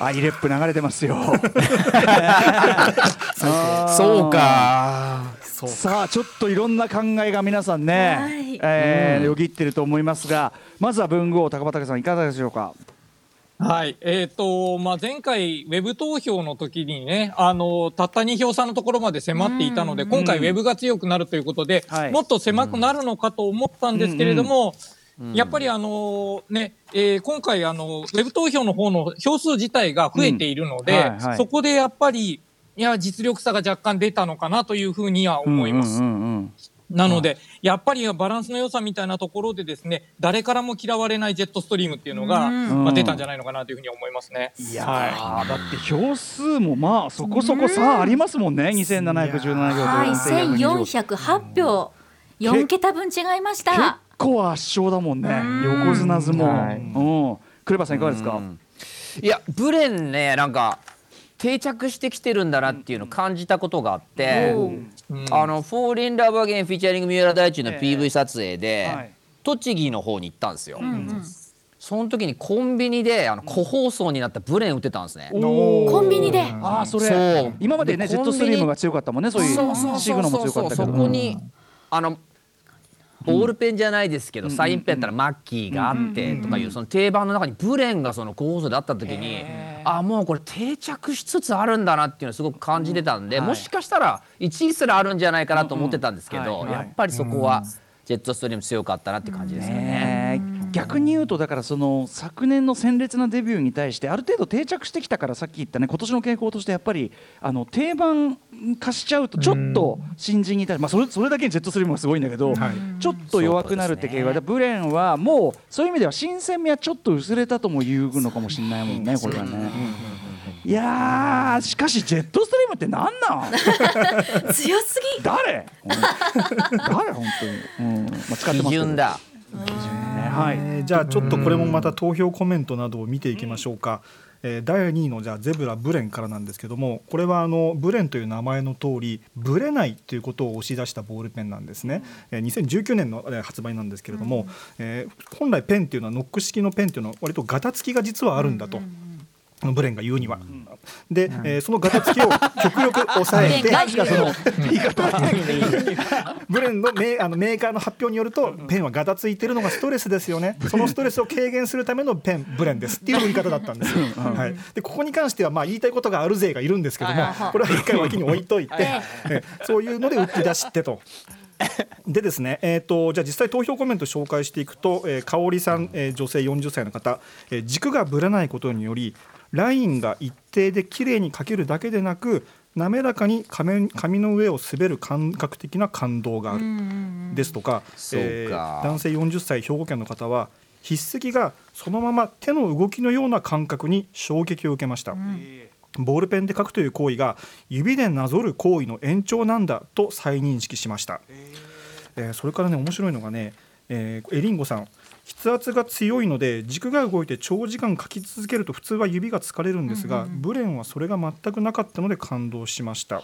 アイレップ流れてますよ。そうか。さあちょっといろんな考えが皆さんね、はい。えーよぎってると思いますがまずは文豪高畑さんいかがでしょうか？はい、えっ、と、まあ、前回、ウェブ投票の時にね、あの、たった2票差のところまで迫っていたので、今回、ウェブが強くなるということで、はい。もっと狭くなるのかと思ったんですけれども、やっぱりあのね、えー今回あの、ウェブ投票の方の票数自体が増えているので、うん。はいはい。そこでやっぱり、いや、実力差が若干出たのかなというふうには思います。うんうんうんなので、やっぱりバランスの良さみたいなところでですね、誰からも嫌われないジェットストリームっていうのが、うん。まあ、出たんじゃないのかなというふうに思いますね。いやーだって票数もまあそこそこ差ありますもんね。2717票はい、と1408 1408票、4桁分違いまし結た。構圧勝だもんね。横綱相撲、うん。クレバさんいかがですか、いやブレンねなんか定着してきてるんだなっていうのを感じたことがあって、あの「フォーリンラブアゲンフィーチャリング三浦大知」の PV 撮影で、はい。栃木の方に行ったんですよ。その時にコンビニであの個包装になったブレン売ってたんですね。コンビニで？ああそれそう。今までねでジェットストリームが強かったもんねそういう。そうそうシグノも強かったけど。そこにあのボールペンじゃないですけど、サインペンやったらマッキーがあってとかいうその定番の中にブレンがその候補層であった時に、あもうこれ定着しつつあるんだなっていうのをすごく感じてたんで、もしかしたら1位すらあるんじゃないかなと思ってたんですけど、やっぱりそこはジェットストリーム強かったなって感じですよね。逆に言うとだからその昨年の鮮烈なデビューに対してある程度定着してきたからさっき言ったね今年の傾向としてやっぱりあの定番化しちゃうとちょっと新人に対して、まあ、それそれだけにジェットストリームがすごいんだけど、ちょっと弱くなるって傾向でブレンはもうそういう意味では新鮮味はちょっと薄れたとも言うのかもしれないもんねこれはね。いやーしかしジェットストリームって何なん？強すぎ。誰？誰？本当に、うん。まあ、使ってますけ基ど準だ。ね。はい、えーじゃあちょっとこれもまた投票コメントなどを見ていきましょうか、えー第2位のじゃあゼブラブレンからなんですけどもこれはあのブレンという名前の通りブレないということを押し出したボールペンなんですね、えー2019年のえー発売なんですけれども、えー本来ペンっていうのはノック式のペンっていうのは割とガタつきが実はあるんだと。ブレンが言うには、で、えーそのガタつきを極力抑えて確かそのブレンのメーあのメーカーの発表によるとペンはガタついてるのがストレスですよね。そのストレスを軽減するためのペンブレンですっていう言い方だったんです。よ、はい、でここに関してはまあ言いたいことがある勢がいるんですけどもこれは一回脇に置いといてえそういうので打ち出してと。でですね、えー、とじゃあ実際投票コメント紹介していくと、えー、香織さん、えー女性40歳の方、えー軸がぶれないことによりラインが一定で綺麗に描けるだけでなく滑らかに紙紙の上を滑る感覚的な感動がある。ですとかそうか。男性40歳兵庫県の方は筆跡がそのまま手の動きのような感覚に衝撃を受けました。ボールペンで書くという行為が指でなぞる行為の延長なんだと再認識しました、えーそれからね面白いのがね、えーエリンゴさん筆圧が強いので軸が動いて長時間書き続けると普通は指が疲れるんですが、ブレンはそれが全くなかったので感動しました。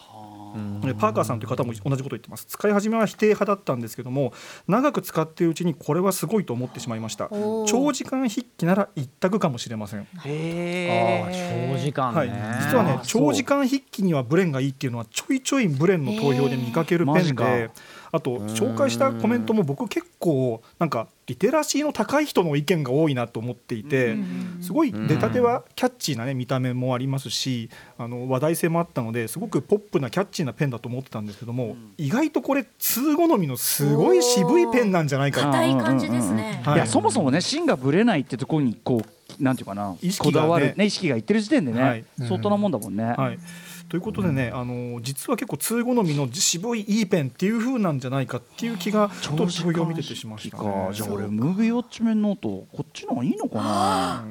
でパーカーさんという方も同じこと言ってます。使い始めは否定派だったんですけども長く使っているうちにこれはすごいと思ってしまいました。長時間筆記なら一択かもしれません。ああ長時間ね、はい、実はね長時間筆記にはブレンがいいっていうのはちょいちょいブレンの投票で見かけるペンであと紹介したコメントも僕結構なんかリテラシーの高い人の意見が多いなと思っていてすごい出たてはキャッチーな、ね、見た目もありますしあの話題性もあったのですごくポップなキャッチーなペンだと思ってたんですけども意外とこれ通好みのすごい渋いペンなんじゃないか硬い感じですね。はい。いやそもそもね芯がぶれないってところにこうなんていうかな意識がね。こだわるね意識がいってる時点でね、はい。相当なもんだもんね、はい、ということでね、あの実は結構通好みの渋いいいペンっていう風なんじゃないかっていう気がちょっと投票を見ててしました、ね。か。じゃあ俺ムービーウォッチメンノートこっちの方がいいのかな？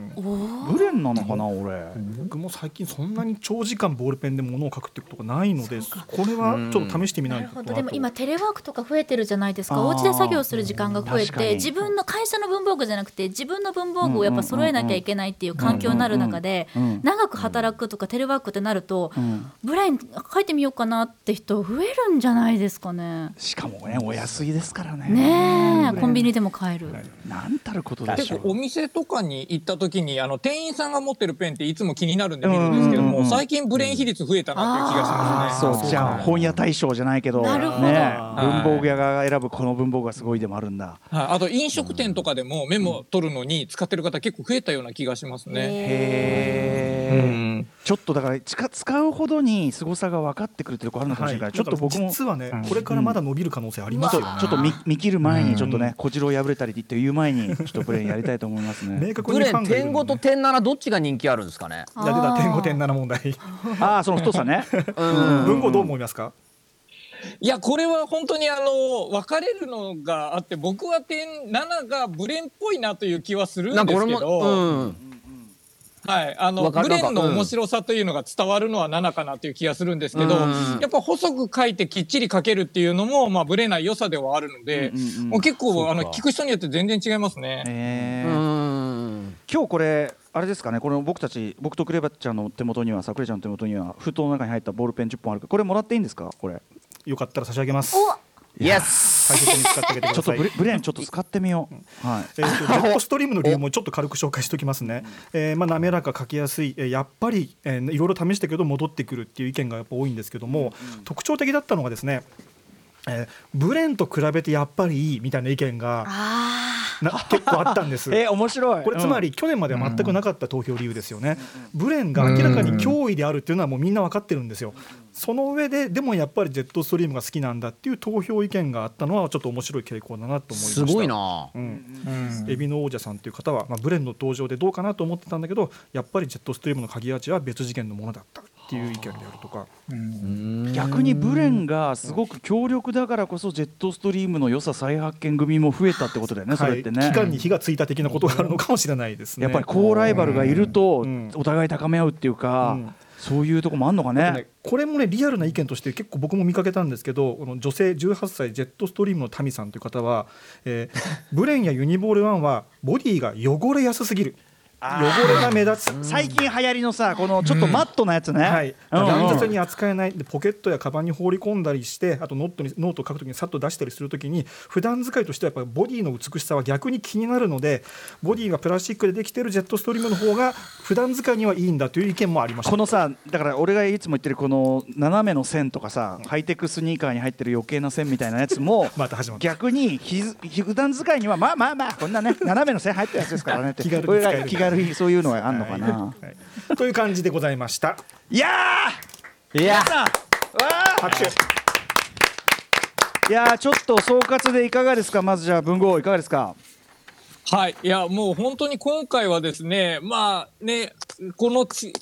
ブレンなのかな俺。僕も最近そんなに長時間ボールペンで物を書くってことがないのでこれはちょっと試してみなないるほど。となとでも今テレワークとか増えてるじゃないですか。お家で作業する時間が増えて自分の会社の文房具じゃなくて自分の文房具をやっぱ揃えなきゃいけないっていう環境になる中でうん。うん。うん。長く働くとかテレワークってなるとんブレイン書いてみようかなって人増えるんじゃないですかね。しかもねお安いですからね。ねえコンビニでも買える。なんたることでしょう。結構お店とかに行った時にあの店員さんが持ってるペンっていつも気になるんで見るんですけども最近ブレン比率増えたなっていう気がしますね。そう。じゃあ本屋大賞じゃないけどなるほど。ね文房具屋が選ぶこの文房具がすごいでもあるんだ。はい、あと飲食店とかでもメモ取るのに使ってる方結構増えたような気がしますね。へえ。うん。ちょっとだから使使うほどに凄さが分かってくるってとこあるのかもしれない、ちょっと僕も実はね、これからまだ伸びる可能性ありますよね。ちょっと見見切る前にちょっとね、小次郎破れたりって言う前にちょっとブレンやりたいと思いますね。明確ブレンにファン点5と点7どっちが人気あるんですかね？いや出た点5点7問題。ああその太さね。文豪どう思いますか？いやこれは本当にあの分かれるのがあって僕は点7がブレンっぽいなという気はするんですけど、俺も、うん、はい、あのわかるブレンの面白さというのが伝わるのは7かなという気がするんですけど、うん。やっぱ細く書いてきっちり書けるっていうのも、まあ、ブレない良さではあるので、うんうんうん。もう結構あの聞く人によって全然違いますね。えー。うん。今日これあれですかねこの僕たち僕とクレバちゃんの手元にはさくれちゃんの手元には封筒の中に入ったボールペン10本あるからこれもらっていいんですか？これ。よかったら差し上げます。イエス大切に使ってあげてください。ちょっとブレ。ブレンちょっと使ってみよう。はい。えーと ジェットストリームの理由もちょっと軽く紹介しておきますね。えーまあ滑らか書きやすい、えーやっぱり、えーいろいろ試したけど戻ってくるっていう意見がやっぱ多いんですけども、特徴的だったのがですね、えーブレンと比べてやっぱりいいみたいな意見がな結構あったんです。えー面白いこれつまり去年までは全くなかった投票理由ですよね。ブレンが明らかに脅威であるっていうのはもうみんな分かってるんですよ。その上ででもやっぱりジェットストリームが好きなんだっていう投票意見があったのはちょっと面白い傾向だなと思いました。すごいなうん、エビの王者さんという方は、まあ、ブレンの登場でどうかなと思ってたんだけどやっぱりジェットストリームの鍵アーチは別次元のものだったっていう意見であるとか。逆にブレンがすごく強力だからこそジェットストリームの良さ再発見組も増えたってことだよねそれってね、はい、期間に火がついた的なことがあるのかもしれないですね。やっぱり好ライバルがいるとうんお互い高め合うっていうか、うん。そういうとこもあんのかね。ねこれもねリアルな意見として結構僕も見かけたんですけどこの女性18歳ジェットストリームのタミさんという方は、えーブレンやユニボール1はボディが汚れやすすぎる汚れが目立つ。最近流行りのさこのちょっとマットなやつね、乱雑に扱えない。でポケットやカバンに放り込んだりしてあとノートにノートを書くときにさっと出したりするときに普段使いとしてはやっぱりボディの美しさは逆に気になるのでボディがプラスチックでできているジェットストリームの方が普段使いにはいいんだという意見もありました。このさだから俺がいつも言ってるこの斜めの線とかさハイテクスニーカーに入ってる余計な線みたいなやつも また始まった。逆に普段使いにはまあまあまあこんなね斜めの線入ってるやつですからねって。気軽に軽にそういうのはあんのかな、はい。という感じでございました。い、やー！いや。拍手。ーいやーちょっと総括でいかがですか？まずじゃあ文豪いかがですか？はい、いやもう本当に今回はですね、まあね、このち、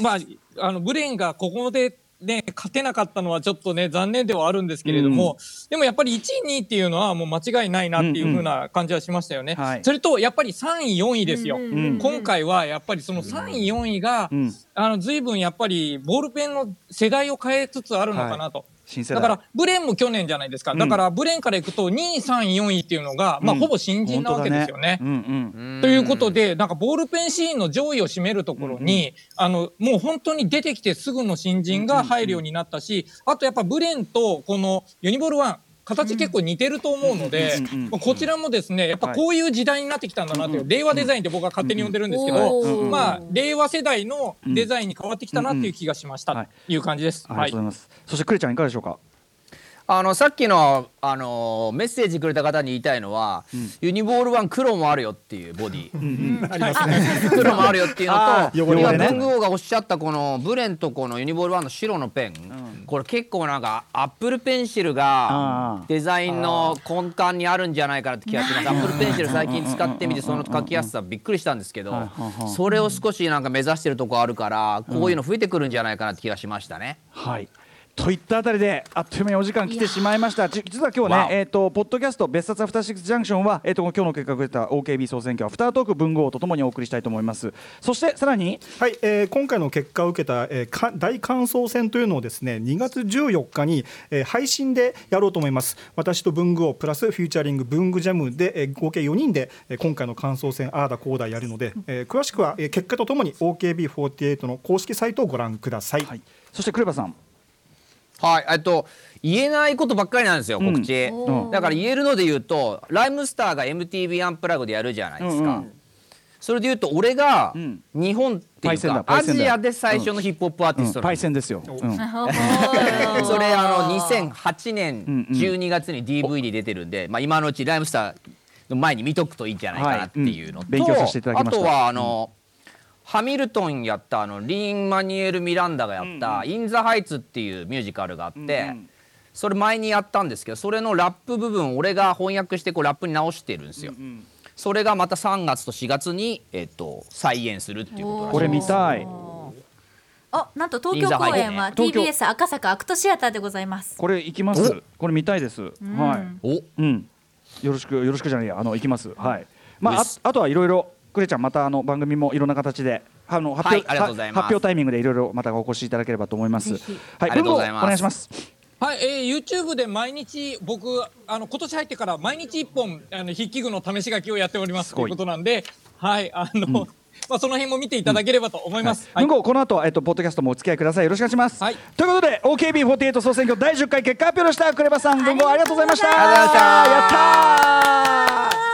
まあ、あのブレンがここでね、勝てなかったのはちょっとね、残念ではあるんですけれども、でもやっぱり1位、2位っていうのはもう間違いないなっていう風な感じはしましたよね。はいそれと、やっぱり3位、4位ですよ。ん今回はやっぱりその3位、4位が、んあの、随分やっぱりボールペンの世代を変えつつあるのかなと。新世代だから、ブレンも去年じゃないですか。だから、ブレンからいくと、2位、3位、4位っていうのが、まあ、うん。ほぼ新人なわけですよね。本当だうんうん。ということで、なんかボールペンシーンの上位を占めるところに、あの、もう本当に出てきてすぐの新人が入るようになったし、あとやっぱブレンとこのユニボール1、形結構似てると思うので、まあこちらもですね、やっぱこういう時代になってきたんだなという、令和デザインって僕は勝手に呼んでるんですけど、うんまあ、令和世代のデザインに変わってきたなっていう気がしました、うんうんという感じです。ありがとうございます、そしてクレちゃんいかがでしょうかあのさっきのあのメッセージくれた方に言いたいのは、ユニボール1黒もあるよっていうボディ、ありますね。黒もあるよっていうのあと今文具王がおっしゃったこのブレンとこのユニボール1の白のペン、これ結構なんかアップルペンシルがデザインの根幹にあるんじゃないかなって気がします。アップルペンシル最近使ってみてその書きやすさびっくりしたんですけどそれを少しなんか目指してるとこあるからこういうの増えてくるんじゃないかなって気がしましたね。はいといったあたりであっという間にお時間来てしまいました。じ実は今日ねえっ、とポッドキャスト別冊アフターシックスジャンクションはえっ、と今日の結果が出た OKB 総選挙アフタートーク文豪とともにお送りしたいと思います。そしてさらにはい、えー今回の結果を受けた、えーか大感想戦というのをですね2月14日に、えー配信でやろうと思います。私と文具王プラスフューチャリング文具ジャムで、えー合計4人で、えー今回の感想戦あーだこうだやるので、えー詳しくは、えー結果とともに OKB48 の公式サイトをご覧ください、はい。そしてクレバさんはい、えっと言えないことばっかりなんですよ告知、うん。だから言えるので言うとライムスターが MTV アンプラグでやるじゃないですか、うんうん。それで言うと俺がん。日本っていうか、アジアで最初のヒップホップアーティストパイセンですよ、うん。それあの2008年うんうん。12月に DVD 出てるんで、まあ、今のうちライムスターの前に見とくといいんじゃないかなっていうのと、はいうん。勉強させていただきました。あとはあの、ハミルトンやったあのリーン・マニュエル・ミランダがやった「イン・ザ・ハイツ」っていうミュージカルがあって、それ前にやったんですけどそれのラップ部分俺が翻訳してこうラップに直してるんですよ。それがまた3月と4月に、えっと再演するっていうことらしいこれ見たい。あ、なんと東京公演は TBS 赤坂アクトシアターでございます。これ行きます？これ見たいです、はい。お。うん、よろしくよろしくじゃないや。あの行きます。はい。まああとはいろいろクレちゃんまたあの番組もいろんな形であの発表、はい発表タイミングでいろいろまたお越しいただければと思います。はい。ありがとうございます文豪お願いします。はい、えー、YouTube で毎日僕あの今年入ってから毎日一本あの筆記具の試し書きをやっておりますということなんで、はいあの、まあその辺も見ていただければと思います。はい文豪この後えっとポッドキャストもお付き合いください。よろしくお願いします。はいということで OKB48 総選挙第10回結果発表でした。クレバさん文豪ありがとうございました。ありがとうございましたやったー。